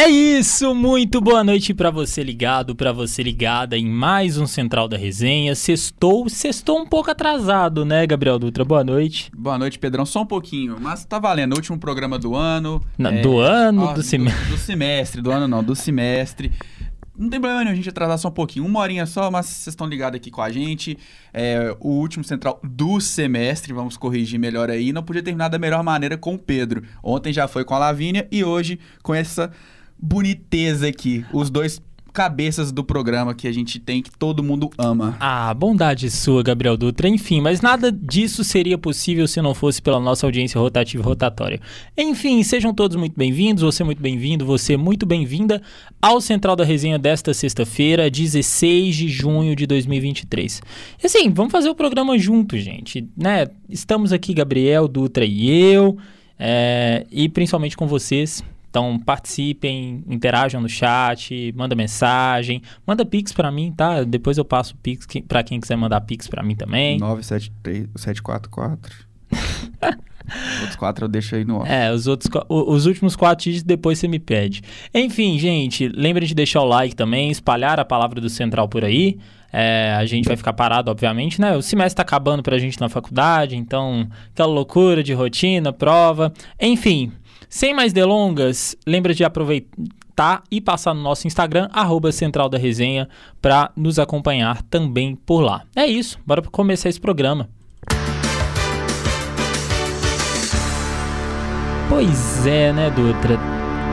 É isso, muito boa noite para você ligado, para você ligada em mais um Central da Resenha. Sextou, sextou um pouco atrasado, né, Gabriel Dutra? Boa noite. Boa noite, Pedrão. Só um pouquinho, mas tá valendo. Último programa do ano. Não, é... Do ano, ó, do semestre? Do, do semestre, do ano não, do semestre. Não tem problema nenhum a gente atrasar só um pouquinho, uma horinha só, mas vocês estão ligados aqui com a gente. É o último central do semestre, vamos corrigir melhor aí. Não podia terminar da melhor maneira com o Pedro. Ontem já foi com a Lavínia e hoje com essa boniteza aqui. Os dois cabeças do programa que a gente tem, que todo mundo ama. Ah, bondade sua, Gabriel Dutra. Enfim, mas nada disso seria possível se não fosse pela nossa audiência rotativa e rotatória. Enfim, sejam todos muito bem-vindos, você muito bem-vindo, você muito bem-vinda ao Central da Resenha desta sexta-feira, 16 de junho de 2023. E assim, vamos fazer o programa junto, gente, né? Estamos aqui, Gabriel, Dutra e eu, é, e principalmente com vocês, então participem, interajam no chat, manda mensagem, manda pix para mim, tá? Depois eu passo pix para quem quiser mandar pix para mim também. 9744. os outros quatro eu deixo aí no off. É, os outros os últimos quatro dígitos depois você me pede. Enfim, gente, lembre de deixar o like também, espalhar a palavra do Central por aí. É, a gente vai ficar parado, obviamente, né? O semestre tá acabando pra gente na faculdade, então aquela loucura de rotina, prova. Enfim, sem mais delongas, lembra de aproveitar e passar no nosso Instagram, arroba Central da Resenha, para nos acompanhar também por lá. É isso, bora começar esse programa. Pois é, né, Dutra?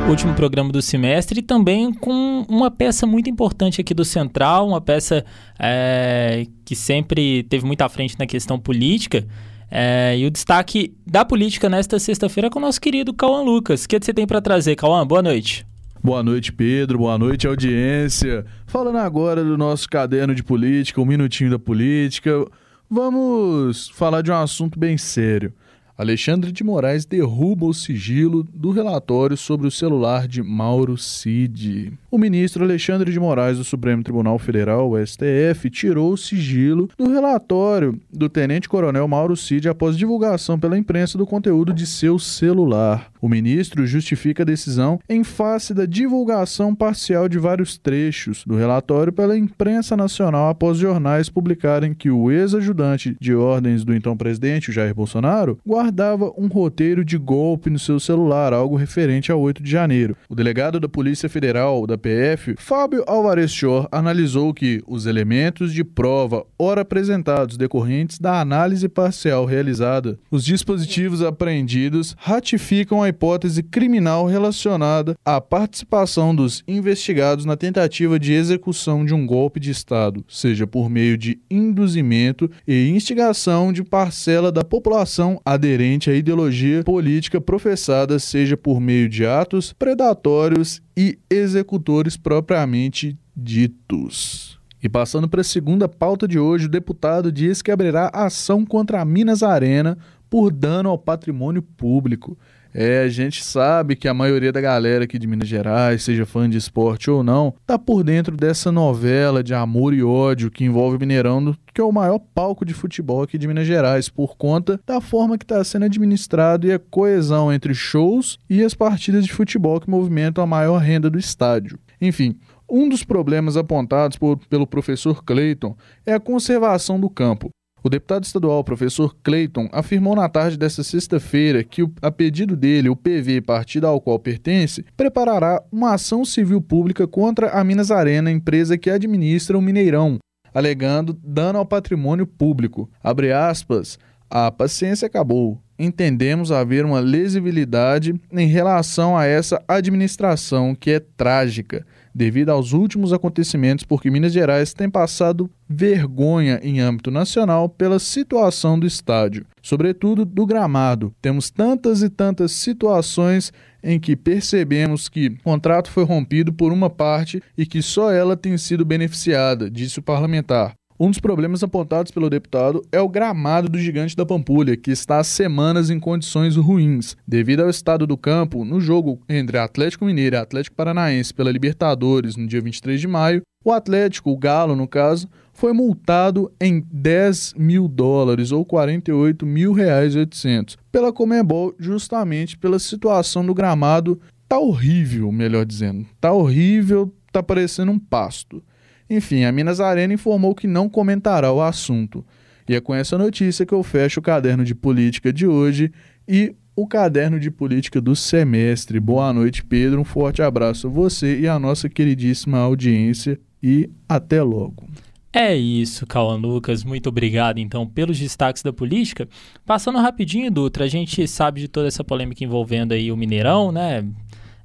Último programa do semestre e também com uma peça muito importante aqui do Central, uma peça é, que sempre teve muito à frente na questão política, é, e o destaque da política nesta sexta-feira é com o nosso querido Cauã Lucas. O que você tem para trazer, Cauã? Boa noite. Boa noite, Pedro. Boa noite, audiência. Falando agora do nosso caderno de política, um minutinho da política, vamos falar de um assunto bem sério. Alexandre de Moraes derruba o sigilo do relatório sobre o celular de Mauro Cid. O ministro Alexandre de Moraes do Supremo Tribunal Federal, STF, tirou o sigilo do relatório do tenente-coronel Mauro Cid após divulgação pela imprensa do conteúdo de seu celular. O ministro justifica a decisão em face da divulgação parcial de vários trechos do relatório pela imprensa nacional após jornais publicarem que o ex-ajudante de ordens do então presidente, Jair Bolsonaro, guarda guardava um roteiro de golpe no seu celular, algo referente a 8 de janeiro. O delegado da Polícia Federal, da PF, Fábio Alvarez Chor, analisou que os elementos de prova ora apresentados decorrentes da análise parcial realizada, os dispositivos apreendidos ratificam a hipótese criminal relacionada à participação dos investigados na tentativa de execução de um golpe de Estado, seja por meio de induzimento e instigação de parcela da população aderente aderente à ideologia política professada, seja por meio de atos predatórios e executores propriamente ditos. E passando para a segunda pauta de hoje, o deputado diz que abrirá ação contra a Minas Arena por dano ao patrimônio público. É, a gente sabe que a maioria da galera aqui de Minas Gerais, seja fã de esporte ou não, tá por dentro dessa novela de amor e ódio que envolve Mineirão, que é o maior palco de futebol aqui de Minas Gerais, por conta da forma que está sendo administrado e a coesão entre shows e as partidas de futebol que movimentam a maior renda do estádio. Enfim, um dos problemas apontados por, pelo professor Clayton é a conservação do campo. O deputado estadual, professor Clayton, afirmou na tarde desta sexta-feira que, a pedido dele, o PV, partido ao qual pertence, preparará uma ação civil pública contra a Minas Arena, empresa que administra o Mineirão, alegando dano ao patrimônio público. Abre aspas, a paciência acabou. Entendemos haver uma lesibilidade em relação a essa administração que é trágica devido aos últimos acontecimentos, porque Minas Gerais tem passado vergonha em âmbito nacional pela situação do estádio, sobretudo do gramado. Temos tantas e tantas situações em que percebemos que o contrato foi rompido por uma parte e que só ela tem sido beneficiada, disse o parlamentar. Um dos problemas apontados pelo deputado é o gramado do Gigante da Pampulha, que está há semanas em condições ruins. Devido ao estado do campo, no jogo entre Atlético Mineiro e Atlético Paranaense pela Libertadores no dia 23 de maio, o Atlético, o Galo no caso, foi multado em 10 mil dólares ou 48 mil reais e 800 pela Comembol justamente pela situação do gramado tá horrível, melhor dizendo. Tá horrível, tá parecendo um pasto. Enfim, a Minas Arena informou que não comentará o assunto. E é com essa notícia que eu fecho o caderno de política de hoje e o caderno de política do semestre. Boa noite, Pedro. Um forte abraço a você e a nossa queridíssima audiência e até logo. É isso, Cauã Lucas. Muito obrigado, então, pelos destaques da política. Passando rapidinho, Dutra, a gente sabe de toda essa polêmica envolvendo aí o Mineirão, né?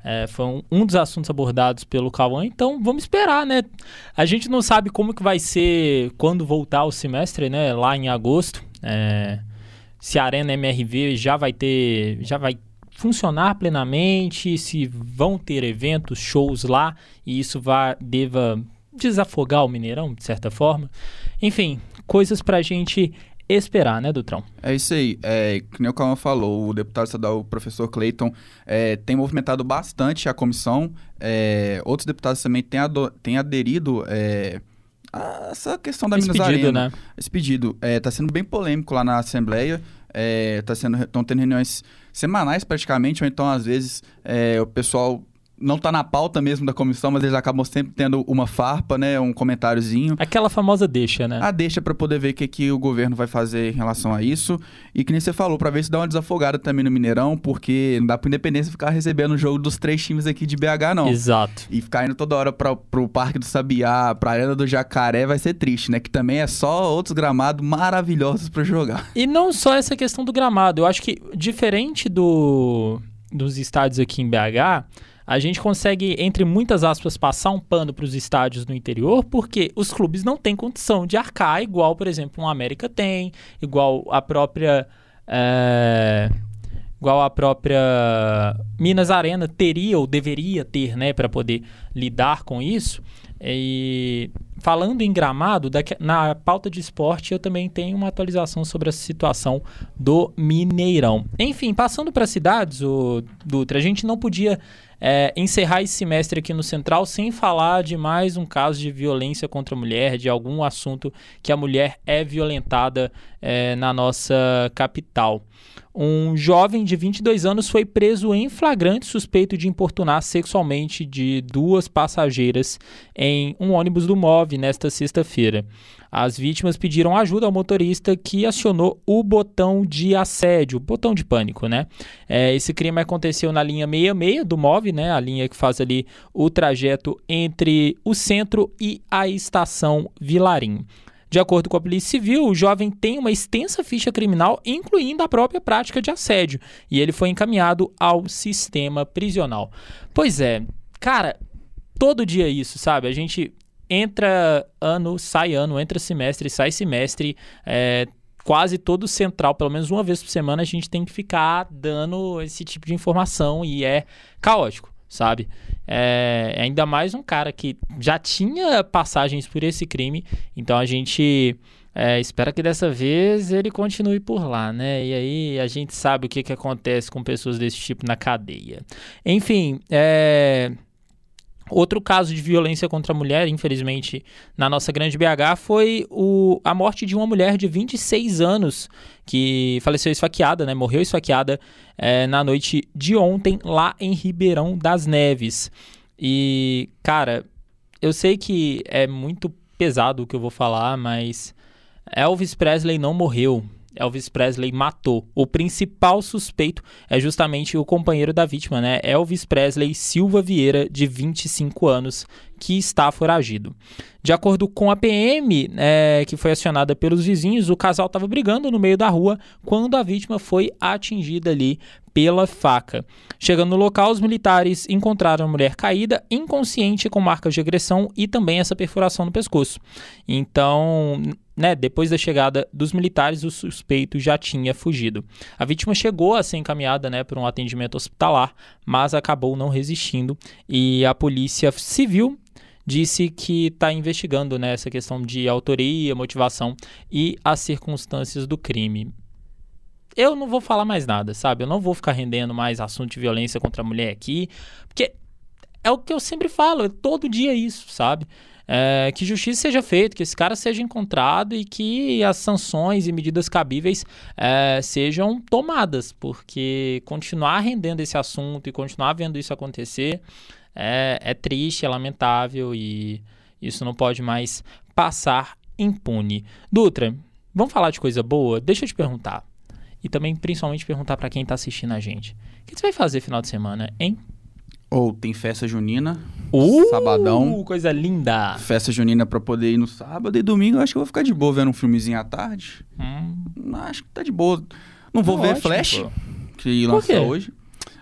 É, foi um, um, dos assuntos abordados pelo Cauã, então vamos esperar, né? A gente não sabe como que vai ser quando voltar o semestre, né? Lá em agosto. É, se a Arena MRV já vai ter. já vai funcionar plenamente, se vão ter eventos, shows lá, e isso vai, deva desafogar o Mineirão, de certa forma. Enfim, coisas pra gente esperar, né, Dutrão? É isso aí. É, nem o Calma falou, o deputado estadual, o professor Clayton, é, tem movimentado bastante a comissão. É, outros deputados também têm, têm aderido é, a essa questão da Esse Minas pedido, Arena. Né? Esse pedido está é, sendo bem polêmico lá na Assembleia. Estão é, tendo reuniões semanais praticamente, ou então às vezes é, o pessoal não está na pauta mesmo da comissão, mas eles acabam sempre tendo uma farpa, né? Um comentáriozinho. Aquela famosa deixa, né? A deixa para poder ver o que, que o governo vai fazer em relação a isso. E que nem você falou, para ver se dá uma desafogada também no Mineirão, porque não dá pra Independência ficar recebendo o jogo dos três times aqui de BH, não. Exato. E ficar indo toda hora pra, pro Parque do Sabiá, pra Arena do Jacaré, vai ser triste, né? Que também é só outros gramados maravilhosos para jogar. E não só essa questão do gramado. Eu acho que, diferente do dos estádios aqui em BH a gente consegue, entre muitas aspas, passar um pano para os estádios no interior, porque os clubes não têm condição de arcar, igual, por exemplo, um América tem, igual a própria. É, igual a própria Minas Arena teria ou deveria ter, né, para poder lidar com isso. E falando em gramado, daqui, na pauta de esporte eu também tenho uma atualização sobre a situação do Mineirão. Enfim, passando para cidades, o Dutra, a gente não podia é, encerrar esse semestre aqui no Central sem falar de mais um caso de violência contra a mulher, de algum assunto que a mulher é violentada é, na nossa capital. Um jovem de 22 anos foi preso em flagrante suspeito de importunar sexualmente de duas passageiras em um ônibus do MOV nesta sexta-feira. As vítimas pediram ajuda ao motorista que acionou o botão de assédio, botão de pânico, né? É, esse crime aconteceu na linha 66 do MOV, né? A linha que faz ali o trajeto entre o centro e a estação Vilarim. De acordo com a Polícia Civil, o jovem tem uma extensa ficha criminal, incluindo a própria prática de assédio, e ele foi encaminhado ao sistema prisional. Pois é, cara, todo dia isso, sabe? A gente entra ano, sai ano, entra semestre, sai semestre, é, quase todo central, pelo menos uma vez por semana, a gente tem que ficar dando esse tipo de informação e é caótico, sabe? É, ainda mais um cara que já tinha passagens por esse crime, então a gente é, espera que dessa vez ele continue por lá, né? E aí a gente sabe o que, que acontece com pessoas desse tipo na cadeia. Enfim, é. Outro caso de violência contra a mulher, infelizmente, na nossa grande BH, foi o, a morte de uma mulher de 26 anos que faleceu esfaqueada, né? Morreu esfaqueada é, na noite de ontem lá em Ribeirão das Neves. E, cara, eu sei que é muito pesado o que eu vou falar, mas Elvis Presley não morreu. Elvis Presley matou. O principal suspeito é justamente o companheiro da vítima, né? Elvis Presley Silva Vieira, de 25 anos, que está foragido. De acordo com a PM, é, que foi acionada pelos vizinhos, o casal estava brigando no meio da rua quando a vítima foi atingida ali pela faca. Chegando no local, os militares encontraram a mulher caída, inconsciente, com marcas de agressão e também essa perfuração no pescoço. Então, né, depois da chegada dos militares, o suspeito já tinha fugido. A vítima chegou a ser encaminhada né, para um atendimento hospitalar, mas acabou não resistindo e a polícia civil disse que está investigando né, essa questão de autoria, motivação e as circunstâncias do crime. Eu não vou falar mais nada, sabe? Eu não vou ficar rendendo mais assunto de violência contra a mulher aqui, porque é o que eu sempre falo, é todo dia isso, sabe? é, que justiça seja feita, que esse cara seja encontrado e que as sanções e medidas cabíveis é, sejam tomadas, porque continuar rendendo esse assunto e continuar vendo isso acontecer é, é triste, é lamentável e isso não pode mais passar impune. Dutra, vamos falar de coisa boa? Deixa eu te perguntar. E também, principalmente, perguntar para quem está assistindo a gente. O que você vai fazer final de semana, hein? Ou oh, tem festa junina, uh, sabadão. coisa linda. Festa junina pra poder ir no sábado e domingo. Acho que eu vou ficar de boa vendo um filmezinho à tarde. Hum. Acho que tá de boa. Não vou Tá ver ótimo, Flash, pô. que lança hoje.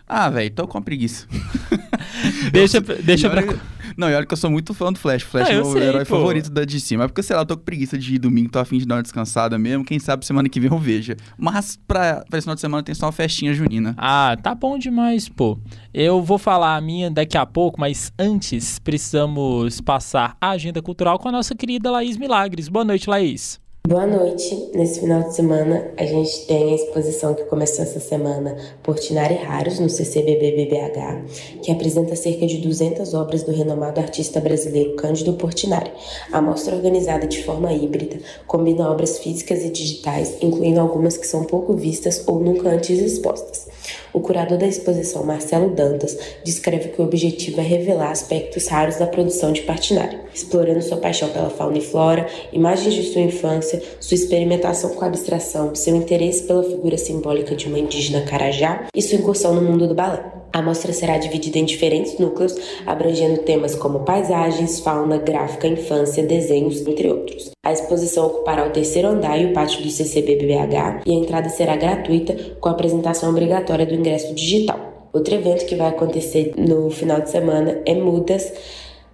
Ah, velho, tô com preguiça. Deixa, deixa pra... olha- Não, e olha que eu sou muito fã do Flash. Flash Ah, é eu o meu sei, herói pô. favorito da DC. Mas porque, sei lá, eu tô com preguiça de ir domingo, tô afim de dar uma descansada mesmo. Quem sabe semana que vem eu veja. Mas pra, pra esse final de semana tem só uma festinha junina. Ah, tá bom demais, pô. Eu vou falar a minha daqui a pouco, mas antes precisamos passar a agenda cultural com a nossa querida Laís Milagres. Boa noite, Laís. Boa noite. Nesse final de semana, a gente tem a exposição que começou essa semana, Portinari Raros, no CCBBBH, que apresenta cerca de 200 obras do renomado artista brasileiro Cândido Portinari. A mostra organizada de forma híbrida combina obras físicas e digitais, incluindo algumas que são pouco vistas ou nunca antes expostas. O curador da exposição, Marcelo Dantas, descreve que o objetivo é revelar aspectos raros da produção de Portinari, explorando sua paixão pela fauna e flora, imagens de sua infância, sua experimentação com a abstração, seu interesse pela figura simbólica de uma indígena carajá e sua incursão no mundo do balé. A mostra será dividida em diferentes núcleos, abrangendo temas como paisagens, fauna, gráfica, infância, desenhos, entre outros. A exposição ocupará o terceiro andar e o pátio do CCBBH e a entrada será gratuita, com a apresentação obrigatória do ingresso digital. Outro evento que vai acontecer no final de semana é Mudas,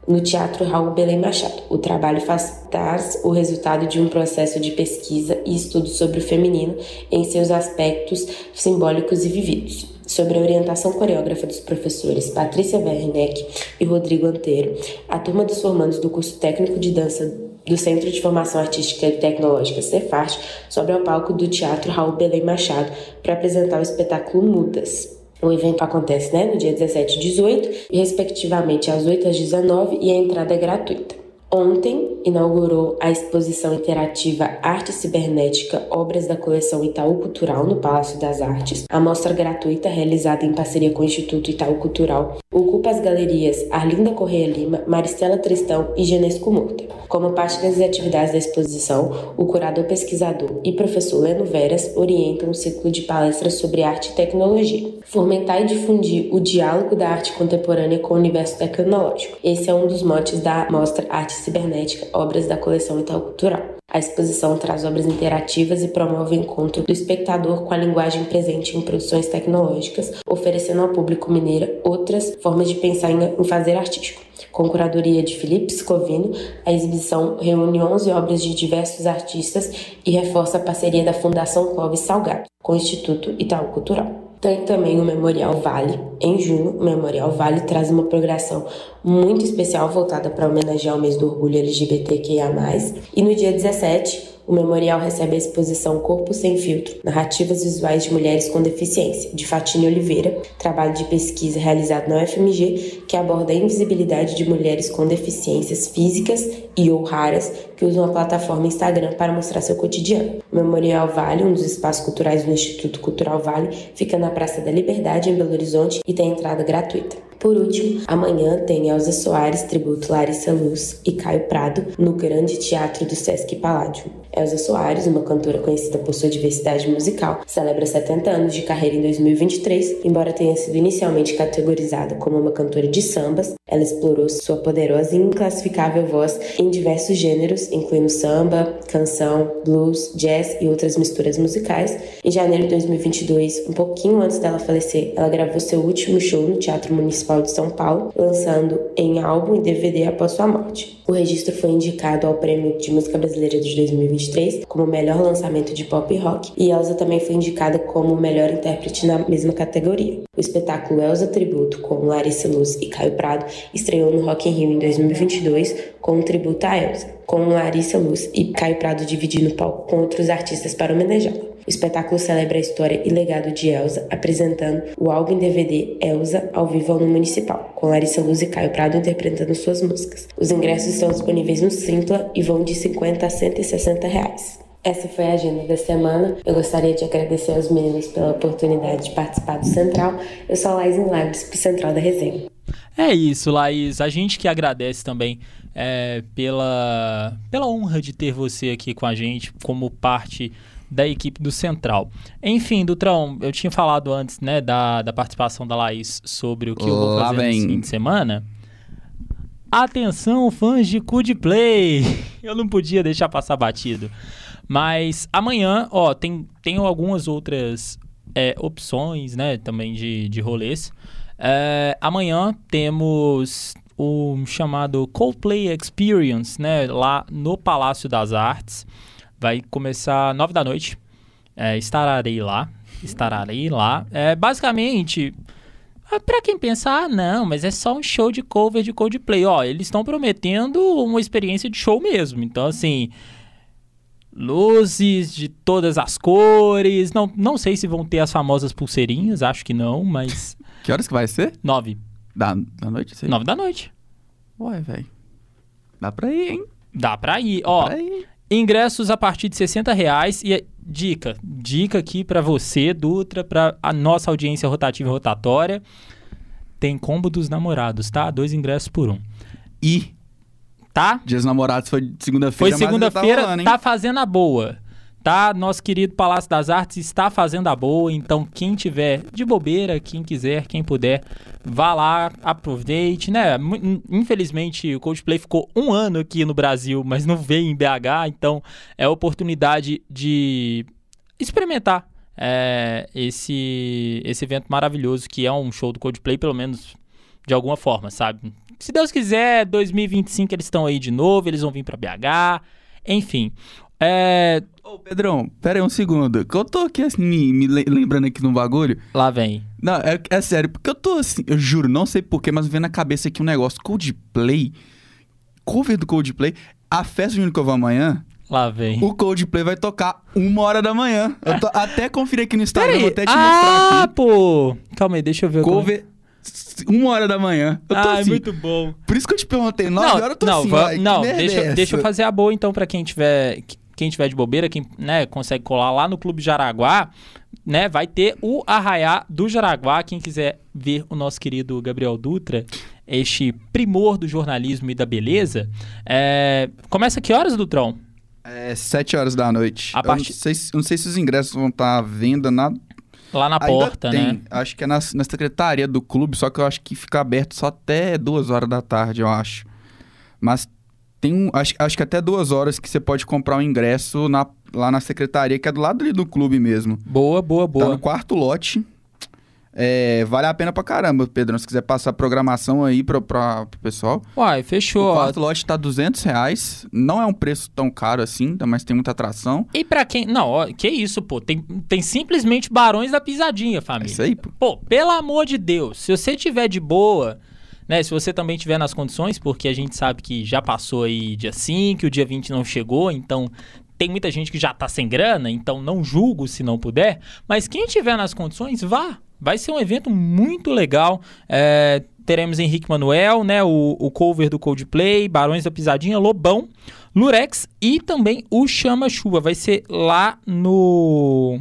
no Teatro Raul Belém Machado. O trabalho faz traz o resultado de um processo de pesquisa e estudo sobre o feminino em seus aspectos simbólicos e vividos. Sobre a orientação coreógrafa dos professores Patrícia Werneck e Rodrigo Anteiro, a turma dos formandos do curso técnico de dança do Centro de Formação Artística e Tecnológica Cefart sobe ao palco do Teatro Raul Belém Machado para apresentar o espetáculo Mudas. O evento acontece né, no dia 17 e 18, e respectivamente às 8 às 19 e a entrada é gratuita. Ontem inaugurou a exposição interativa Arte Cibernética Obras da Coleção Itaú Cultural no Palácio das Artes. A mostra gratuita, realizada em parceria com o Instituto Itaú Cultural, ocupa as galerias Arlinda Correia Lima, Maristela Tristão e Genesco Murta. Como parte das atividades da exposição, o curador pesquisador e professor Leno Veras orientam um ciclo de palestras sobre arte e tecnologia. Fomentar e difundir o diálogo da arte contemporânea com o universo tecnológico. Esse é um dos motes da mostra Arte Cibernética, obras da coleção Itaú Cultural. A exposição traz obras interativas e promove o encontro do espectador com a linguagem presente em produções tecnológicas, oferecendo ao público mineiro outras formas de pensar em fazer artístico. Com curadoria de Felipe Scovino, a exibição reúne 11 obras de diversos artistas e reforça a parceria da Fundação Clóvis Salgado com o Instituto Itaú Cultural. Tem também o Memorial Vale. Em junho, o Memorial Vale traz uma programação muito especial voltada para homenagear o mês do orgulho LGBTQIA+. E no dia 17, o memorial recebe a exposição Corpo Sem Filtro, Narrativas Visuais de Mulheres com Deficiência, de Fatine Oliveira, trabalho de pesquisa realizado na UFMG, que aborda a invisibilidade de mulheres com deficiências físicas e ou raras que usam a plataforma Instagram para mostrar seu cotidiano. O Memorial Vale, um dos espaços culturais do Instituto Cultural Vale, fica na Praça da Liberdade, em Belo Horizonte, e tem entrada gratuita. Por último, amanhã tem Elza Soares, tributo Larissa Luz e Caio Prado no Grande Teatro do Sesc Paládio. Elza Soares, uma cantora conhecida por sua diversidade musical, celebra 70 anos de carreira em 2023. Embora tenha sido inicialmente categorizada como uma cantora de sambas, ela explorou sua poderosa e inclassificável voz em diversos gêneros, incluindo samba, canção, blues, jazz e outras misturas musicais. Em janeiro de 2022, um pouquinho antes dela falecer, ela gravou seu último show no Teatro Municipal de São Paulo, lançando em álbum e DVD após sua morte. O registro foi indicado ao Prêmio de Música Brasileira de 2023 como melhor lançamento de pop rock, e Elsa também foi indicada como melhor intérprete na mesma categoria. O espetáculo Elsa Tributo, com Larissa Luz e Caio Prado, estreou no Rock in Rio em 2022 com um tributo a Elsa. Com Larissa Luz e Caio Prado dividindo o palco com outros artistas para homenageá-la. O espetáculo celebra a história e legado de Elsa, apresentando o álbum em DVD Elsa ao vivo no Municipal, com Larissa Luz e Caio Prado interpretando suas músicas. Os ingressos estão disponíveis no Simpla e vão de 50 a 160 reais. Essa foi a agenda da semana. Eu gostaria de agradecer aos meninos pela oportunidade de participar do Central. Eu sou a Laís pro Central da Resenha. É isso, Laís. A gente que agradece também é, pela, pela honra de ter você aqui com a gente como parte da equipe do Central. Enfim, Dutrão, eu tinha falado antes né, da, da participação da Laís sobre o que eu vou fazer no fim de semana. Atenção, fãs de Coldplay! Eu não podia deixar passar batido. Mas amanhã, ó, tem, tem algumas outras é, opções, né, também de, de rolês. É, amanhã temos o chamado Coldplay Experience, né, lá no Palácio das Artes. Vai começar nove da noite. É, estarei lá. Estarei lá. É, basicamente, é, para quem pensa, ah, não, mas é só um show de cover de Coldplay. Ó, eles estão prometendo uma experiência de show mesmo. Então, assim, luzes de todas as cores. Não, não sei se vão ter as famosas pulseirinhas, acho que não, mas. Que horas que vai ser? Nove. Da, da noite? Sei. Nove da noite. Ué, velho. Dá pra ir, hein? Dá pra ir. Dá Ó, pra ir. ingressos a partir de 60 reais. E dica, dica aqui para você, Dutra, para a nossa audiência rotativa e rotatória. Tem combo dos namorados, tá? Dois ingressos por um. E tá? Dias Namorados foi segunda-feira. Foi tá segunda-feira, tá, tá fazendo a boa. Tá? Nosso querido Palácio das Artes está fazendo a boa, então quem tiver de bobeira, quem quiser, quem puder, vá lá, aproveite, né? Infelizmente o Coldplay ficou um ano aqui no Brasil, mas não veio em BH, então é oportunidade de experimentar é, esse, esse evento maravilhoso que é um show do Coldplay, pelo menos de alguma forma, sabe? Se Deus quiser, 2025 eles estão aí de novo, eles vão vir para BH, enfim. É... Ô, Pedrão, pera aí um segundo. Que eu tô aqui assim, me, lembrando aqui no bagulho. Lá vem. Não, é, é, sério, porque eu tô assim, eu juro, não sei porquê, mas vem na cabeça aqui um negócio. Coldplay, cover do Coldplay, a festa de que eu vou amanhã. Lá vem. O Coldplay vai tocar uma hora da manhã. Eu tô, até conferi aqui no Instagram, vou até te ah, mostrar aqui. Ah, pô! Calma aí, deixa eu ver. Cover uma hora da manhã. Eu tô ah, assim, muito bom. Por isso que eu te perguntei, nove horas eu tô não, assim, vai, Não, deixa, é deixa eu fazer a boa então para quem tiver quem tiver de bobeira, quem né, consegue colar lá no Clube Jaraguá, né, vai ter o Arraiá do Jaraguá. Quem quiser ver o nosso querido Gabriel Dutra, este primor do jornalismo e da beleza, é... começa que horas, Dutrão? É, sete horas da noite. A part... não sei, não sei se os ingressos vão estar à venda, nada, Lá na Ainda porta, tem. né? Acho que é na, na secretaria do clube, só que eu acho que fica aberto só até duas horas da tarde, eu acho. Mas tem um, acho, acho que até duas horas que você pode comprar um ingresso na, lá na secretaria, que é do lado ali do clube mesmo. Boa, boa, boa. Tá no quarto lote. É, vale a pena pra caramba, Pedro. Se quiser passar a programação aí pra, pra, pro pessoal. Uai, fechou. O quarto lote tá 200 reais. Não é um preço tão caro assim, mas tem muita atração. E pra quem... Não, ó, que isso, pô. Tem, tem simplesmente Barões da Pisadinha, família. É isso aí, pô. Pô, pelo amor de Deus. Se você tiver de boa... Né, se você também tiver nas condições, porque a gente sabe que já passou aí dia 5, o dia 20 não chegou, então tem muita gente que já tá sem grana, então não julgo se não puder, mas quem tiver nas condições, vá, Vai ser um evento muito legal. É, teremos Henrique Manuel, né, o, o, cover do Coldplay, Barões da Pisadinha, Lobão, Lurex e também o Chama Chuva. Vai ser lá no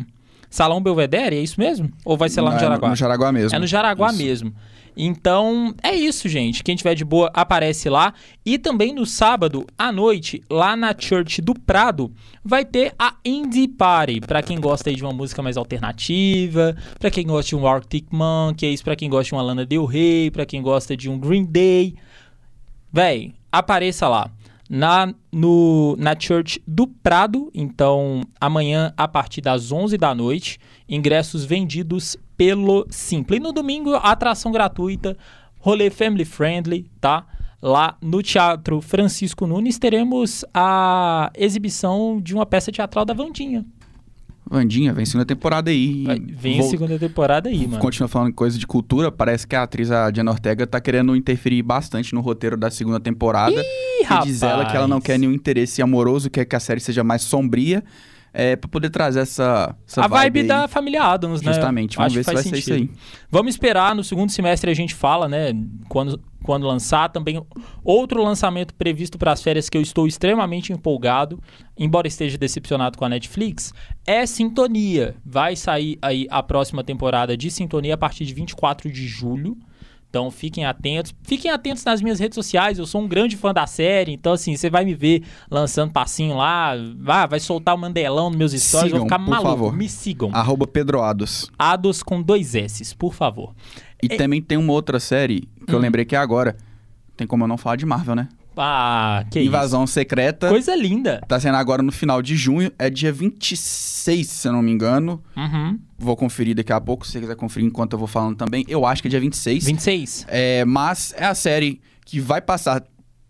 Salão Belvedere, é isso mesmo? Ou vai ser lá no Jaraguá? É no Jaraguá mesmo. É no Jaraguá isso. mesmo. Então, é isso, gente. Quem tiver de boa, aparece lá. E também no sábado, à noite, lá na Church do Prado, vai ter a Indie Party. Pra quem gosta de uma música mais alternativa, pra quem gosta de um Arctic Monkeys, pra quem gosta de uma Lana Del Rey, pra quem gosta de um Green Day. Véi, apareça lá na, no, na Church do Prado. Então, amanhã, a partir das 11 da noite, ingressos vendidos pelo Simpla. E no domingo, atração gratuita, rolê family friendly, tá? Lá no Teatro Francisco Nunes teremos a exibição de uma peça teatral da Vandinha. Vandinha, vem segunda temporada aí. Vai- Vem segunda temporada aí, mano. Continua falando coisa de cultura, parece que a atriz, a Diana Ortega, tá querendo interferir bastante no roteiro da segunda temporada. Ih, e diz ela que ela não rapaz. quer nenhum interesse amoroso, quer que a série seja mais sombria, é, pra poder trazer essa, essa a vibe aí. da família Adams, né? Justamente, vamos Acho ver se vai faz ser isso aí. sentido. Vamos esperar, no segundo semestre a gente fala, né? Quando, quando lançar. Também outro lançamento previsto para as férias que eu estou extremamente empolgado, embora esteja decepcionado com a Netflix, é Sintonia. Vai sair aí a próxima temporada de Sintonia a partir de 24 de julho. Então fiquem atentos. Fiquem atentos nas minhas redes sociais. Eu sou um grande fã da série. Então, assim, você vai me ver lançando passinho lá. Vai, vai soltar o Mandelão nos meus stories. eu vou Sigam, ficar por maluco. favor. Me sigam. Arroba Pedro Ados. Ados com dois S, por favor. E também tem uma outra série que Hum. eu lembrei que é agora. Tem como eu não falar de Marvel, né? Ah, que Invasão Secreta. isso. Coisa linda. Tá sendo agora no final de junho. É dia 26, se eu não me engano. Uhum. Vou conferir daqui a pouco, se você quiser conferir enquanto eu vou falando também. Eu acho que é dia 26. 26. É, mas é a série que vai passar.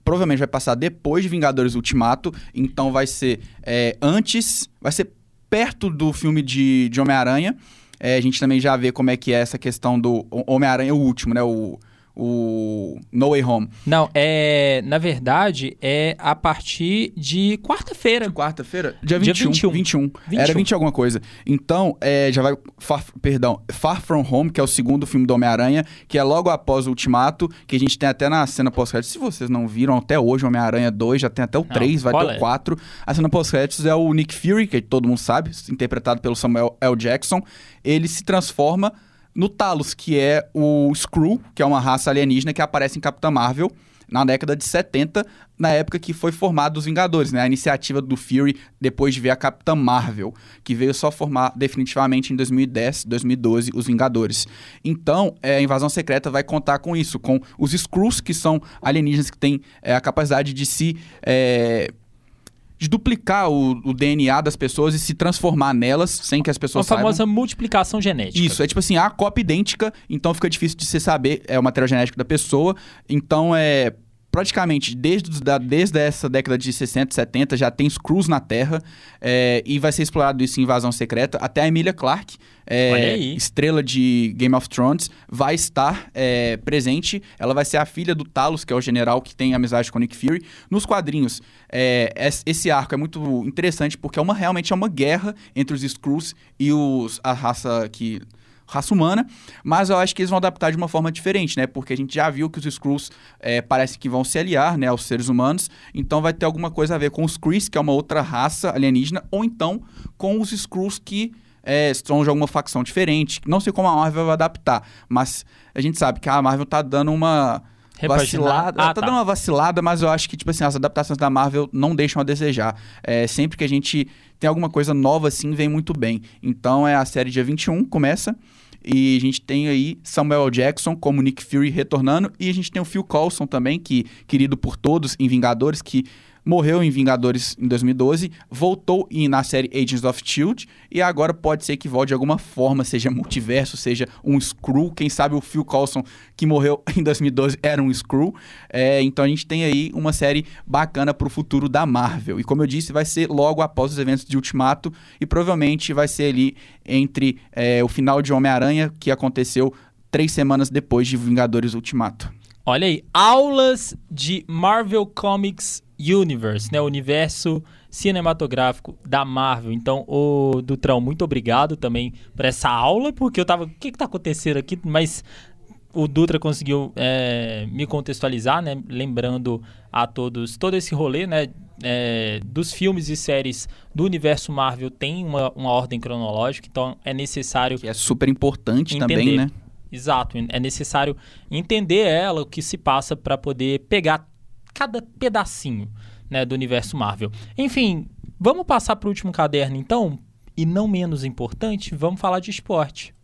Provavelmente vai passar depois de Vingadores Ultimato. Então vai ser é, antes. Vai ser perto do filme de, de Homem-Aranha. É, a gente também já vê como é que é essa questão do Homem-Aranha, o último, né? O, o No Way Home. Não, é. Na verdade, é a partir de quarta-feira. Quarta-feira? Dia Dia 21. 21. 21. Era 20 alguma coisa. Então, é, já vai. Far, perdão, Far From Home, que é o segundo filme do Homem-Aranha, que é logo após o Ultimato, que a gente tem até na cena pós-créditos. Se vocês não viram até hoje, Homem-Aranha 2, já tem até o 3, vai ter é? o 4. A cena pós-créditos é o Nick Fury, que todo mundo sabe, interpretado pelo Samuel L. Jackson. Ele se transforma no Talos, que é o Skrull, que é uma raça alienígena que aparece em Capitã Marvel na década de 70, na época que foi formado os Vingadores, né? A iniciativa do Fury depois de ver a Capitã Marvel, que veio só formar definitivamente em 2010, 2012 os Vingadores. Então, é, a Invasão Secreta vai contar com isso, com os Skrulls, que são alienígenas que têm é, a capacidade de se é, de duplicar o, o DNA das pessoas e se transformar nelas sem que as Uma pessoas saibam. famosa multiplicação genética. Isso, é tipo assim, a cópia idêntica, então fica difícil de você saber é, o material genético da pessoa. Então é. Praticamente, desde, da- desde essa década de 60, 70, já tem Screws na Terra. é, e vai ser explorado isso em Invasão Secreta. Até a Emilia Clarke, é, estrela de Game of Thrones, vai estar é, presente. Ela vai ser a filha do Talos, que é o general que tem amizade com Nick Fury. Nos quadrinhos, es- esse arco é muito interessante porque é uma, realmente é uma guerra entre os Skrulls e os, a raça que raça humana, mas eu acho que eles vão adaptar de uma forma diferente, né? Porque a gente já viu que os Skrulls é, que vão se aliar, né, aos seres humanos, então vai ter alguma coisa a ver com os Krees, que é uma outra raça alienígena, ou então com os Skrulls que é, de alguma facção diferente. Não sei como a Marvel vai adaptar, mas a gente sabe que a Marvel tá dando uma Repaginar. vacilada. Ah, ela tá, tá. dando uma vacilada, mas eu acho que, tipo assim, as adaptações da Marvel não deixam a desejar. É, sempre que a gente tem alguma coisa nova assim, vem muito bem. Então é a série dia 21, começa. E a gente tem aí Samuel L. Jackson como Nick Fury retornando. E a gente tem o Phil Coulson também, que querido por todos em Vingadores, que morreu em Vingadores em 2012, voltou em- na série Agents of S.H.I.E.L.D. e agora pode ser que volte de alguma forma, seja multiverso, seja um Skrull, quem sabe o Phil Coulson, que morreu em 2012, era um Skrull. É, então a gente tem aí uma série bacana pro futuro da Marvel. E como eu disse, vai ser logo após os eventos de Ultimato e provavelmente vai ser ali entre é, o final de Homem-Aranha, que aconteceu três semanas depois de Vingadores Ultimato. Olha aí, aulas de Marvel Comics Universe, né? O universo cinematográfico da Marvel. Então, o Dutrão, muito obrigado também por essa aula, porque eu tava. O que, que tá acontecendo aqui? Mas o Dutra conseguiu é, me contextualizar, né? Lembrando a todos todo esse rolê, né? é, dos filmes e séries do universo Marvel tem uma, uma ordem cronológica, então é necessário Que é super importante também, Entender. né? Exato, é necessário entender ela, o que se passa para poder pegar cada pedacinho né, do universo Marvel. Enfim, vamos passar para o último caderno então, e não menos importante, vamos falar de esporte.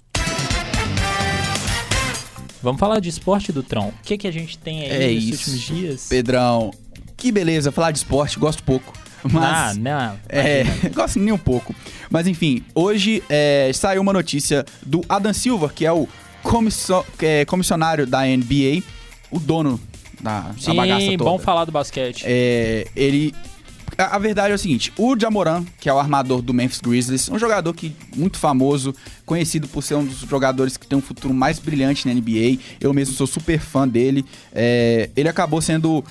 Vamos falar de esporte do Tron. O que, que a gente tem aí É nos isso. últimos dias? Pedrão, que beleza, falar de esporte, gosto pouco. Mas. Ah, não. É, gosto nem um pouco. Mas enfim, hoje é, saiu uma notícia do Adam Silver, que é o comisso- é comissionário da NBA, o dono da, da bagaça Sim, toda. bom falar do basquete. É, ele A, a verdade é o seguinte: o Jamoran, que é o armador do Memphis Grizzlies, um jogador que muito famoso, conhecido por ser um dos jogadores que tem um futuro mais brilhante na NBA. Eu mesmo sou super fã dele. É, ele acabou sendo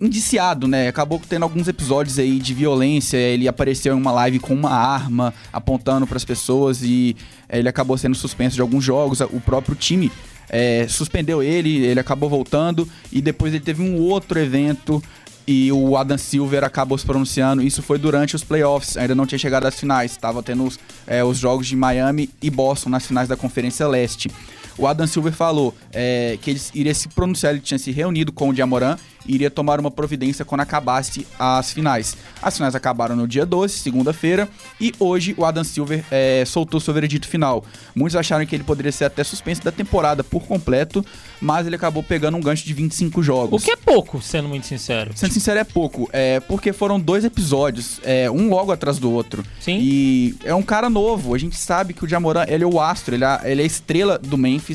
indiciado, né? Acabou tendo alguns episódios aí de violência. Ele apareceu em uma live com uma arma apontando para as pessoas e é, ele acabou sendo suspenso de alguns jogos. O próprio time é, suspendeu ele, ele acabou voltando e depois ele teve um outro evento e o Adam Silver acabou se pronunciando. Isso foi durante os playoffs, ainda não tinha chegado às finais. Estava tendo os, é, os jogos de Miami e Boston nas finais da Conferência Leste. O Adam Silver falou é, que ele iria se pronunciar, ele tinha se reunido com o Diamoran e iria tomar uma providência quando acabasse as finais. As finais acabaram no dia 12, segunda-feira, e hoje o Adam Silver é, soltou seu veredito final. Muitos acharam que ele poderia ser até suspenso da temporada por completo, mas ele acabou pegando um gancho de 25 jogos. O que é pouco, sendo muito sincero. Sendo sincero, é pouco. É porque foram dois episódios, é, um logo atrás do outro. Sim. E é um cara novo. A gente sabe que o Jamoran, ele é o astro, ele é, ele é a estrela do Memphis.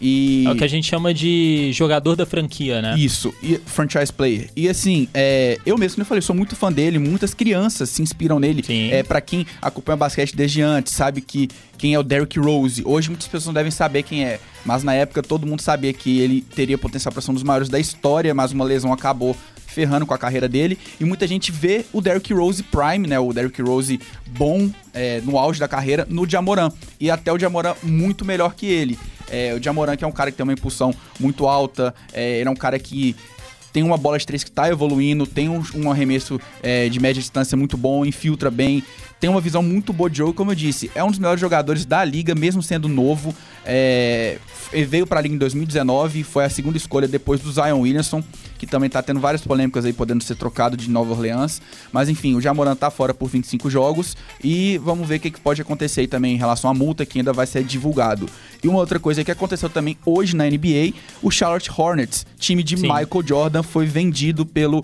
E... É o que a gente chama de jogador da franquia, né? Isso, e franchise player. E assim, é, eu mesmo, como eu falei, sou muito fã dele, muitas crianças se inspiram nele. Sim. É, para quem acompanha basquete desde antes, sabe que quem é o Derrick Rose. Hoje muitas pessoas não devem saber quem é, mas na época todo mundo sabia que ele teria potencial para ser um dos maiores da história, mas uma lesão acabou ferrando com a carreira dele. E muita gente vê o Derrick Rose Prime, né? O Derrick Rose bom é, no auge da carreira no Jamoran. E até o Jamoran muito melhor que ele. É, o Jamoran que é um cara que tem uma impulsão muito alta, é, ele é um cara que tem uma bola de três que está evoluindo, tem um, um arremesso é, de média distância muito bom, infiltra bem, tem uma visão muito boa de jogo, como eu disse, é um dos melhores jogadores da liga, mesmo sendo novo. É, veio para a liga em 2019, foi a segunda escolha depois do Zion Williamson, que também tá tendo várias polêmicas aí, podendo ser trocado de Nova Orleans. Mas enfim, o Jamoran tá fora por 25 jogos e vamos ver o que, que pode acontecer aí também em relação à multa que ainda vai ser divulgado. E uma outra coisa que aconteceu também hoje na NBA, o Charlotte Hornets, time de Sim. Michael Jordan, foi vendido pelo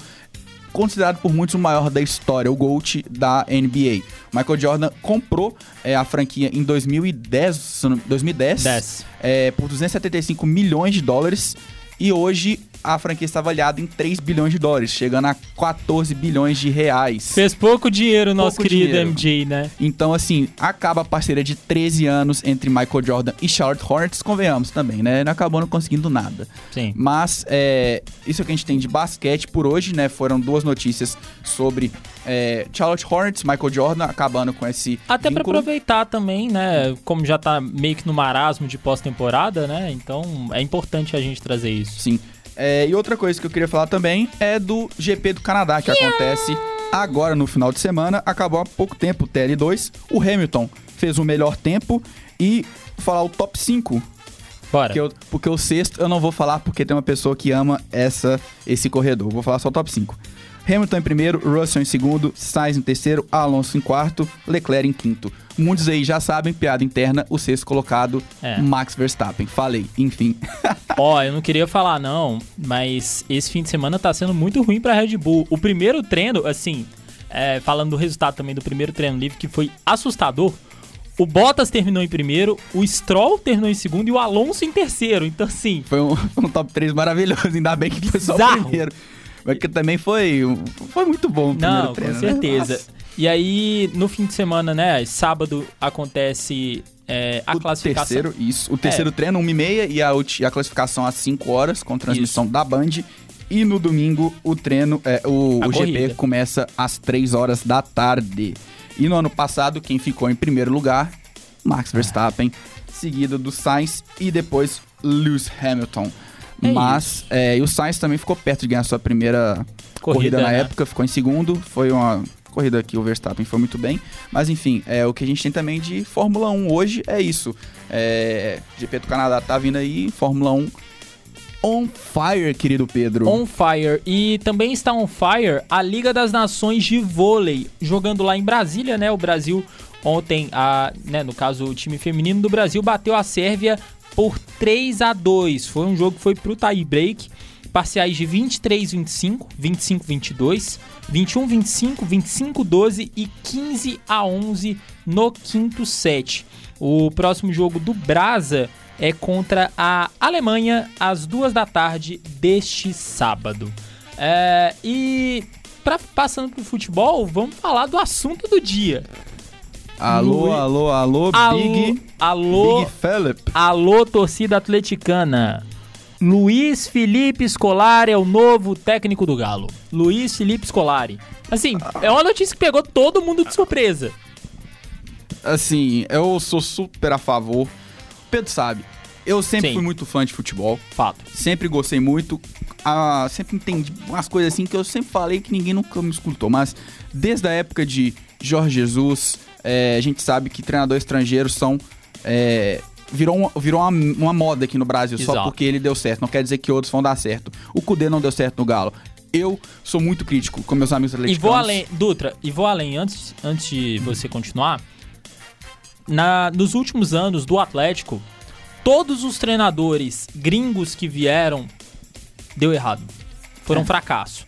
considerado por muitos o maior da história, o GOAT da NBA. Michael Jordan comprou é, a franquia em 2010, se eu não- 2010 10. é, por 275 milhões de dólares e hoje a franquia está avaliada em 3 bilhões de dólares, chegando a 14 bilhões de reais. Fez pouco dinheiro o nosso Pouco querido dinheiro. MJ, né? Então, assim, acaba a parceria de 13 anos entre Michael Jordan e Charlotte Hornets, convenhamos também, né? Não acabou não conseguindo nada. Sim. Mas é, isso é o que a gente tem de basquete por hoje, né? Foram duas notícias sobre é, Charlotte Hornets, Michael Jordan, acabando com esse Até pra vínculo. aproveitar também, né? Como já tá meio que no marasmo de pós-temporada, né? Então é importante a gente trazer isso. Sim. É, e outra coisa que eu queria falar também é do GP do Canadá, que acontece agora no final de semana. Acabou há pouco tempo o TL2. O Hamilton fez o melhor tempo e vou falar o top 5. Bora. Porque, eu- porque o sexto eu não vou falar porque tem uma pessoa que ama essa, esse corredor. Vou falar só o top 5. Hamilton em primeiro, Russell em segundo, Sainz em terceiro, Alonso em quarto, Leclerc em quinto. Muitos aí já sabem, piada interna, o sexto colocado, É. Max Verstappen. Falei, enfim. Ó, eu não queria falar não, mas esse fim de semana tá sendo muito ruim pra Red Bull. O primeiro treino, assim, é, falando do resultado também do primeiro treino livre, que foi assustador. O Bottas terminou em primeiro, o Stroll terminou em segundo e o Alonso em terceiro. Então, assim, Foi um, foi um top 3 maravilhoso, ainda bem que foi só o primeiro. Mas que também foi, foi muito bom o primeiro Não, treino. com né? certeza. Nossa. E aí, no fim de semana, né? Sábado acontece é, a o classificação. terceiro, isso. O terceiro treino, 1h30 e a, ulti- e a classificação às 5 horas, com transmissão da Band. E no domingo, o treino, é, o, A o GP começa às 3 horas da tarde. E no ano passado, quem ficou em primeiro lugar, Max Verstappen, seguido do Sainz e depois Lewis Hamilton. É Mas é, e o Sainz também ficou perto de ganhar sua primeira corrida, Corrida, na né? época, ficou em segundo. Foi uma corrida que o Verstappen foi muito bem. Mas enfim, é, o que a gente tem também de Fórmula 1 hoje é isso. É, GP do Canadá tá vindo aí, Fórmula 1 on fire, querido Pedro. On Fire. E também está on fire a Liga das Nações de Vôlei, jogando lá em Brasília, né? O Brasil ontem, a, né, no caso o time feminino do Brasil, bateu a Sérvia por 3 a 2 Foi um jogo que foi pro tie break. Parciais de 23-25, 25-22, 21-25, 25-12 e 15 a 11 no quinto set. O próximo jogo do Brasa é contra a Alemanha às duas da tarde deste sábado. É, e pra, passando pro futebol, vamos falar do assunto do dia. Alô, alô, alô, Alô, Big, alô, Big Philip. alô, torcida atleticana. Luiz Felipe Scolari é o novo técnico do Galo. Luiz Felipe Scolari. Assim, é uma notícia que pegou todo mundo de surpresa. Assim, eu sou super a favor. Pedro sabe, eu sempre Sim. fui muito fã de futebol. Fato. Sempre gostei muito. ah, sempre entendi umas coisas assim que eu sempre falei que ninguém nunca me escutou. Mas desde a época de Jorge Jesus, é, a gente sabe que treinadores estrangeiros são. é, virou um- virou uma, uma moda aqui no Brasil só Exato. porque ele deu certo. Não quer dizer que outros vão dar certo. O Cudê não deu certo no Galo. Eu sou muito crítico com meus amigos E atleticanos. vou além, Dutra, e vou além, antes, antes de você continuar. Na, nos últimos anos do Atlético, todos os treinadores gringos que vieram deu errado. Foram É. fracasso.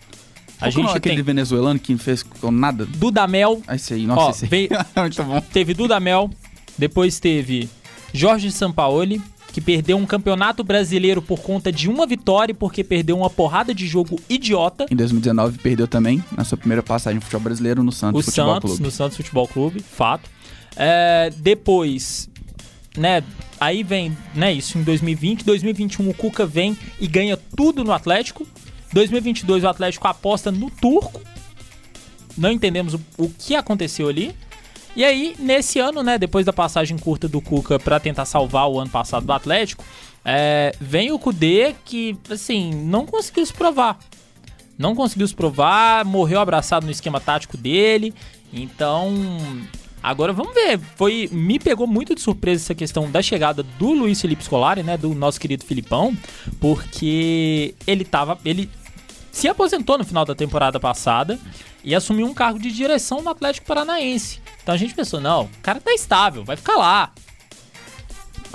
A Qual gente aquele tem venezuelano que não fez com nada. Dudamel, Ah, esse aí, nossa, Ó, esse aí. veio- bom. teve Dudamel, depois teve Jorge Sampaoli, que perdeu um campeonato brasileiro por conta de uma vitória, porque perdeu uma porrada de jogo idiota. Em 2019 perdeu também na sua primeira passagem no futebol brasileiro no Santos o Futebol Santos, Clube. no Santos Futebol Clube, fato. É, depois, né, aí vem, né, isso em 2020, 2021 o Cuca vem e ganha tudo no Atlético. 2022 o Atlético aposta no Turco. Não entendemos o, o que aconteceu ali. E aí, nesse ano, né, depois da passagem curta do Cuca pra tentar salvar o ano passado do Atlético, é, vem o Kudê que, assim, não conseguiu se provar não conseguiu se provar, morreu abraçado no esquema tático dele. Então, agora vamos ver. Foi me pegou muito de surpresa essa questão da chegada do Luiz Felipe Scolari, né, do nosso querido Filipão, porque ele tava, ele se aposentou no final da temporada passada e assumiu um cargo de direção no Atlético Paranaense. Então a gente pensou, não, o cara tá estável, vai ficar lá.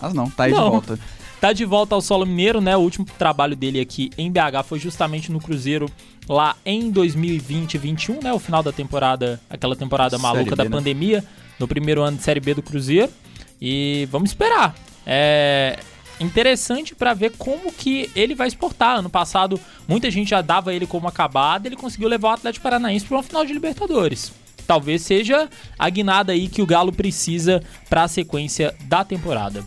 Mas não, tá aí Não. de volta. Tá de volta ao solo mineiro, né? O último trabalho dele aqui em BH foi justamente no Cruzeiro lá em 2020-21, né? O final da temporada, aquela temporada maluca B, da né? pandemia, no primeiro ano de Série B do Cruzeiro. E vamos esperar. É interessante pra ver como que ele vai exportar. Ano passado, muita gente já dava ele como acabado, ele conseguiu levar o Atlético Paranaense para uma final de Libertadores. Talvez seja a guinada aí que o Galo precisa para a sequência da temporada.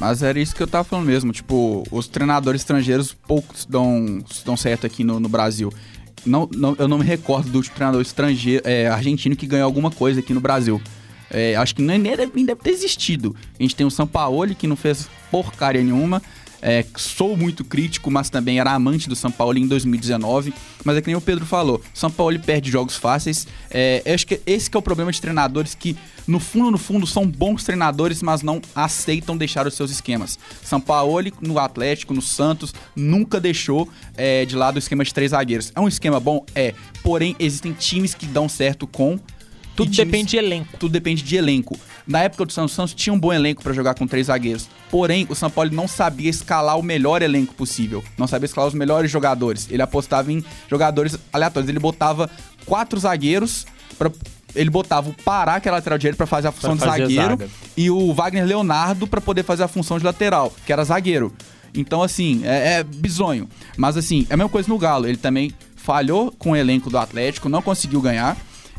Mas era isso que eu tava falando mesmo. Tipo, os treinadores estrangeiros poucos dão, dão certo aqui no, no Brasil. Não, não- eu não me recordo do treinador estrangeiro, é, argentino que ganhou alguma coisa aqui no Brasil. É, acho que nem, deve, nem deve ter existido. A gente tem o Sampaoli, que não fez porcaria nenhuma. É, sou muito crítico, mas também era amante do São Paulo em 2019. Mas é que nem o Pedro falou, São Paulo perde jogos fáceis. É, acho que esse que é o problema de treinadores que, no fundo, no fundo, são bons treinadores, mas não aceitam deixar os seus esquemas. São Paulo no Atlético, no Santos, nunca deixou é, de lado o esquema de três zagueiros. É um esquema bom? É. Porém, existem times que dão certo com Tudo times- depende de elenco. tudo depende de elenco. Na época do Santos, o Santos tinha um bom elenco pra jogar com três zagueiros. Porém, o São Paulo não sabia escalar o melhor elenco possível. Não sabia escalar os melhores jogadores. Ele apostava em jogadores aleatórios. Ele botava quatro zagueiros pra- Ele botava o Pará, que é lateral direito, pra fazer a função Pra de zagueiro. zaga. E o Wagner Leonardo pra poder fazer a função de lateral, que era zagueiro. Então, assim, é, é bizonho. Mas, assim, é a mesma coisa no Galo. Ele também falhou com o elenco do Atlético, não conseguiu ganhar.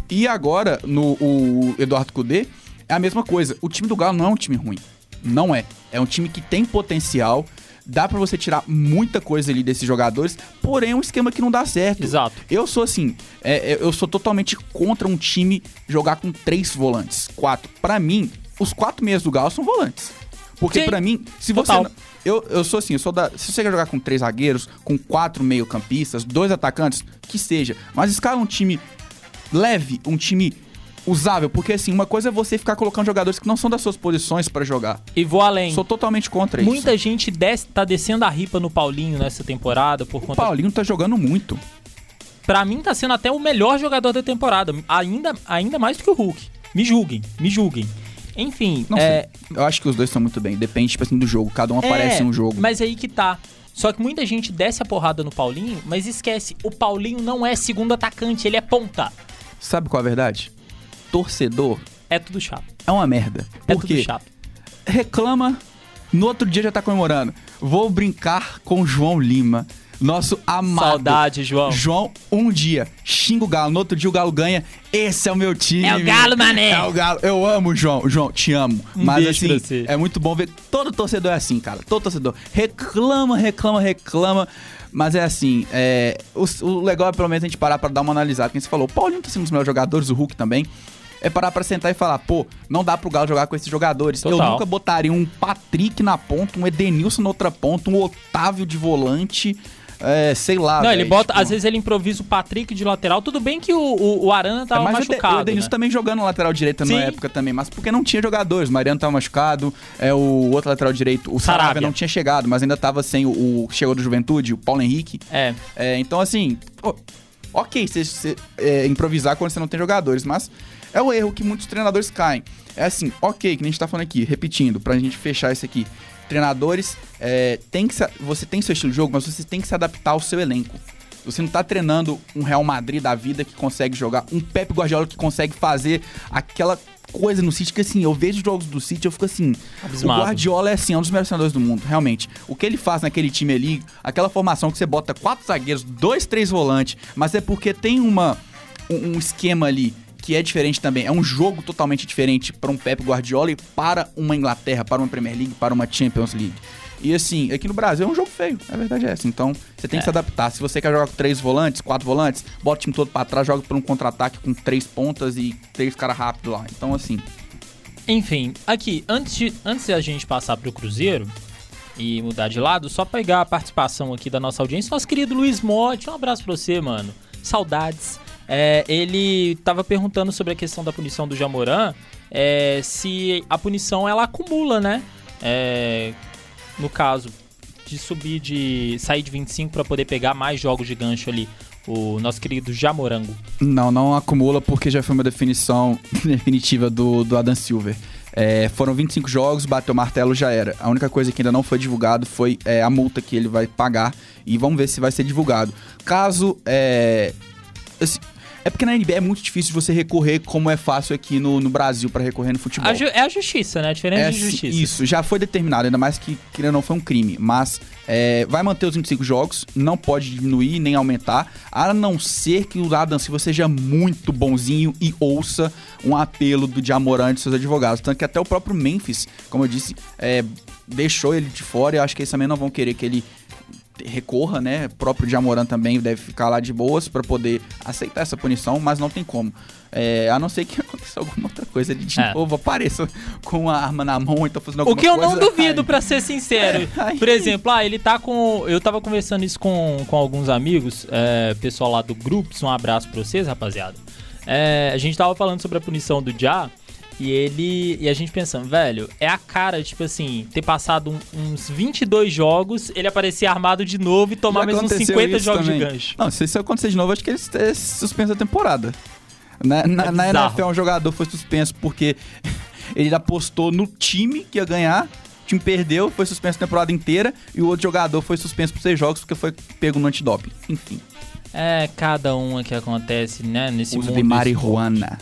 E agora, no o Eduardo Cudê, é a mesma coisa. O time do Galo não é um time ruim. Não é. É um time que tem potencial. Dá pra você tirar muita coisa ali desses jogadores, porém é um esquema que não dá certo. Exato. Eu sou assim, é, é, eu sou totalmente contra um time jogar com três volantes, quatro. Pra mim, os quatro meias do Galo são volantes. Porque pra mim, se você total. eu, eu sou assim, eu sou da, se você quer jogar com três zagueiros, com quatro meio-campistas, dois atacantes, que seja, mas escala um time leve, um time usável, porque assim, uma coisa é você ficar colocando jogadores que não são das suas posições pra jogar. E vou além. Sou totalmente contra isso. Muita gente desce, tá descendo a ripa no Paulinho nessa temporada por O conta. Paulinho tá jogando muito. Pra mim tá sendo até o melhor jogador da temporada, ainda, ainda mais do que o Hulk. Me julguem, me julguem. Enfim, Não é, sei. Eu acho que os dois são muito bem. Depende, tipo assim, do jogo. Cada um aparece É, em um jogo. Mas aí que tá. Só que muita gente desce a porrada no Paulinho, mas esquece, o Paulinho não é segundo atacante, ele é ponta. Sabe qual é a verdade? Torcedor É tudo chato. é uma merda. É Por tudo quê? chato. Reclama, no outro dia já tá comemorando. Vou brincar com o João Lima. Nosso amado. Saudade, João. João, um dia xinga o Galo, no outro dia o Galo ganha. Esse é o meu time. É o Galo, mané. É o Galo. Eu amo, João. João, te amo. Um Mas assim, é muito bom ver. Todo torcedor é assim, cara. Todo torcedor. Reclama, reclama, reclama. Mas é assim, é, o, o legal é pelo menos a gente parar pra dar uma analisada. Quem você falou, o Paulinho tá sendo um dos melhores jogadores, o Hulk também. É parar pra sentar e falar, pô, não dá pro Galo jogar com esses jogadores. Eu Total. nunca botaria um Patrick na ponta, um Edenilson na outra ponta, um Otávio de volante. É, sei lá. Não, ele velho, bota. tipo, Às vezes ele improvisa o Patrick de lateral. Tudo bem que o, o, o Arana é, tava mas o Ede- machucado. o Edenilson né? também jogando lateral direita Sim. na época também, mas porque não tinha jogadores. O Mariano tava machucado, é o outro lateral direito, o Saravia, Saravia. não tinha chegado, mas ainda tava sem o, o que chegou do Juventude, o Paulo Henrique. É. É, então, assim, pô, ok você, você, é, improvisar quando você não tem jogadores, mas é o erro que muitos treinadores caem. É assim, ok, que nem a gente tá falando aqui, repetindo, pra gente fechar isso aqui. Treinadores, é, tem que você tem seu estilo de jogo, mas você tem que se adaptar ao seu elenco. Você não tá treinando um Real Madrid da vida que consegue jogar, um Pep Guardiola que consegue fazer aquela coisa no City que assim, eu vejo os jogos do City, eu fico assim, Abismado. o Guardiola é assim, é um dos melhores treinadores do mundo, realmente. O que ele faz naquele time ali, aquela formação que você bota quatro zagueiros, dois, três volantes, mas é porque tem uma um, um esquema ali que é diferente também. É um jogo totalmente diferente para um Pep Guardiola e para uma Inglaterra, para uma Premier League, para uma Champions League. E assim, aqui no Brasil é um jogo feio, a verdade é essa. Então, você tem que se adaptar. Se você quer jogar com três volantes, quatro volantes, bota o time todo para trás, joga por um contra-ataque com três pontas e três caras rápidos lá. Então, assim, Enfim, aqui, antes de, antes de a gente passar pro Cruzeiro e mudar de lado, só pegar a participação aqui da nossa audiência, nosso querido Luiz Motti, um abraço pra você, mano. Saudades. É, ele tava perguntando sobre a questão da punição do Jamoran, é, se a punição ela acumula, né? É, no caso, de subir de. sair de 25 pra poder pegar mais jogos de gancho ali. O nosso querido Jamorango. Não, não acumula porque já foi uma definição definitiva do, do Adam Silver. É, foram 25 jogos, bateu o martelo, já era. A única coisa que ainda não foi divulgado foi é, a multa que ele vai pagar e vamos ver se vai ser divulgado. Caso. É, é porque na NBA é muito difícil de você recorrer como é fácil aqui no, no Brasil para recorrer no futebol. A é a justiça, né? Diferente É, de sim, justiça. Isso, já foi determinado, ainda mais que, que não foi um crime. Mas é, vai manter os 25 jogos, não pode diminuir nem aumentar, a não ser que o Adam Silva seja muito bonzinho e ouça um apelo do Jamoran de seus advogados. Tanto que até o próprio Memphis, como eu disse, é, deixou ele de fora e eu acho que eles também não vão querer que ele recorra, né? O próprio Jamoran também deve ficar lá de boas para poder aceitar essa punição, mas não tem como. É, a não ser que aconteça alguma outra coisa, ele de É. novo apareça com a arma na mão e tá fazendo O alguma que eu coisa. não duvido, pra ser sincero. Aí- Por exemplo, ah, ele tá com. Eu tava conversando isso com, com alguns amigos, é, pessoal lá do Groups, um abraço pra vocês, rapaziada. É, a gente tava falando sobre a punição do Já. E ele. E a gente pensando, velho, é a cara, tipo assim, ter passado um- uns 22 jogos, ele aparecer armado de novo e tomar Já mais uns aconteceu 50 isso jogos também. de gancho. Não, se isso acontecer de novo, acho que eles é suspenso a temporada. Na, na, É na bizarro. NFL, um jogador foi suspenso porque ele apostou no time que ia ganhar, o time perdeu, foi suspenso a temporada inteira, e o outro jogador foi suspenso por seis jogos porque foi pego no antidoping. Enfim, É, cada uma que acontece, né, nesse uso mundo. de marihuana.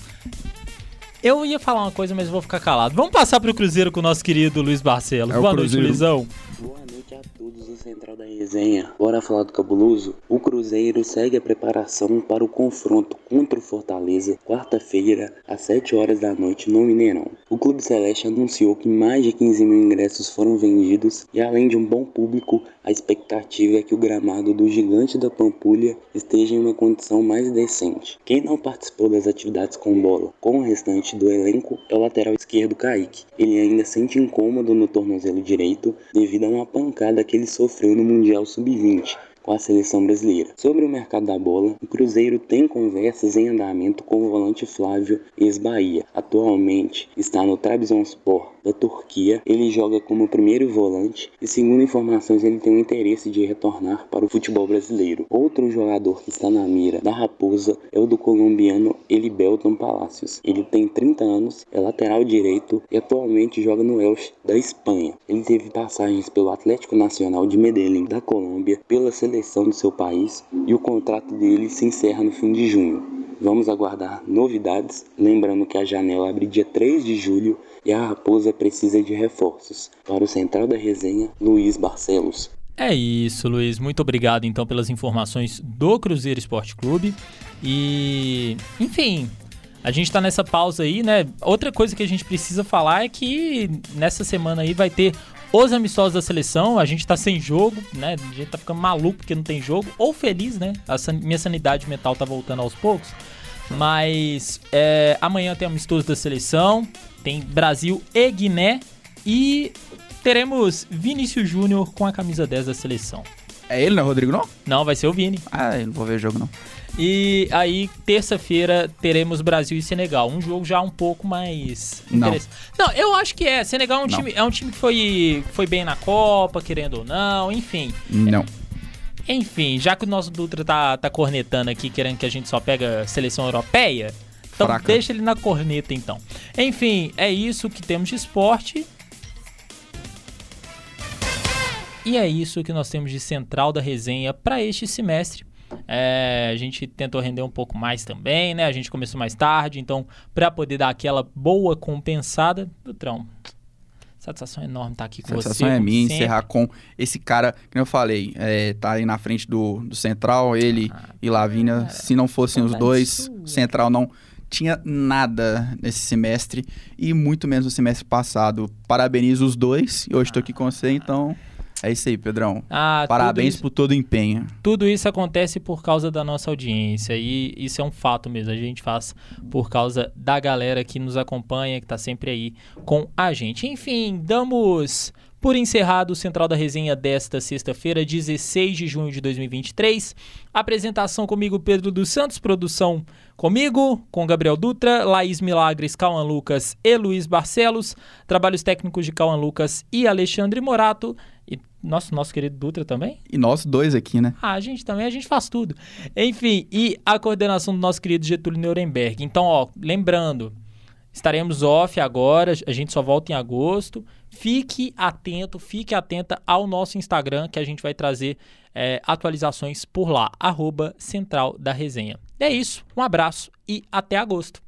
Eu ia falar uma coisa, mas vou ficar calado. Vamos passar pro Cruzeiro com o nosso querido Luiz Barcelos. É Boa noite. Luizão. Boa noite a todos do Central da Resenha. Bora falar do cabuloso? O Cruzeiro segue a preparação para o confronto contra o Fortaleza, quarta-feira, às 7 horas da noite, no Mineirão. O Clube Celeste anunciou que mais de 15 mil ingressos foram vendidos e, além de um bom público, a expectativa é que o gramado do Gigante da Pampulha esteja em uma condição mais decente. Quem não participou das atividades com bola com o restante do elenco é o lateral esquerdo Kaique. Ele ainda sente incômodo no tornozelo direito devido a uma pancada que ele sofreu no Mundial Sub-20 com a seleção brasileira. Sobre o mercado da bola, o Cruzeiro tem conversas em andamento com o volante Flávio, ex-Bahia. Atualmente está no Trabzonspor da Turquia. Ele joga como primeiro volante e, segundo informações, ele tem o interesse de retornar para o futebol brasileiro. Outro jogador que está na mira da Raposa é o do colombiano Elibelton Palacios. Ele tem 30 anos, é lateral direito e atualmente joga no Elche da Espanha. Ele teve passagens pelo Atlético Nacional de Medellín da Colômbia, pela seleção do seu país e o contrato dele se encerra no fim de junho. Vamos aguardar novidades, lembrando que a janela abre dia 3 de julho e a Raposa precisa de reforços. Para o Central da Resenha, Luiz Barcelos. É isso, Luiz. Muito obrigado então pelas informações do Cruzeiro Esporte Clube. E, enfim, a gente tá nessa pausa aí, né? Outra coisa que a gente precisa falar é que nessa semana aí vai ter os amistosos da seleção. A gente tá sem jogo, né? A gente tá ficando maluco porque não tem jogo. Ou feliz, né? A san minha sanidade mental tá voltando aos poucos. Mas é, amanhã tem amistoso da seleção. Tem Brasil e Guiné. E teremos Vinícius Júnior com a camisa 10 da seleção. É ele, não é Rodrigo, não? Não, vai ser o Vini. Ah, eu não vou ver o jogo, não. E aí, terça-feira, teremos Brasil e Senegal. Um jogo já um pouco mais Não. interessante. Não, eu acho que é. Senegal é um, Não. time, é um time que foi, foi bem na Copa, querendo ou não, enfim. Não. Enfim, já que o nosso Dutra tá, tá cornetando aqui, querendo que a gente só pega seleção europeia, então Fraca. deixa ele na corneta então. Enfim, é isso que temos de esporte. E é isso que nós temos de central da resenha para este semestre. É, a gente tentou render um pouco mais também, né? A gente começou mais tarde, então para poder dar aquela boa compensada, Dutrão, satisfação enorme estar aqui com A você. sensação é minha sempre. encerrar com esse cara, que eu falei, é, tá aí na frente do, do Central, ele e Lavínia. Se não fossem os dois, o Central não tinha nada nesse semestre e muito menos no semestre passado. Parabenizo os dois e hoje tô aqui com você, então é isso aí, Pedrão. Ah, Parabéns isso- por todo o empenho. Tudo isso acontece por causa da nossa audiência e isso é um fato mesmo. A gente faz por causa da galera que nos acompanha, que tá sempre aí com a gente. Enfim, damos por encerrado o Central da Resenha desta sexta-feira, 16 de junho de 2023. Apresentação comigo, Pedro dos Santos. Produção comigo, com Gabriel Dutra, Laís Milagres, Cauã Lucas e Luiz Barcelos. Trabalhos técnicos de Cauã Lucas e Alexandre Morato. E nosso, nosso querido Dutra também. E nós dois aqui, né? Ah, a gente também, a gente faz tudo. Enfim, e a coordenação do nosso querido Getúlio Nuremberg. Então, ó, lembrando, estaremos off agora, a gente só volta em agosto. Fique atento, fique atenta ao nosso Instagram, que a gente vai trazer é, atualizações por lá, arroba Central da Resenha. É isso, um abraço e até agosto.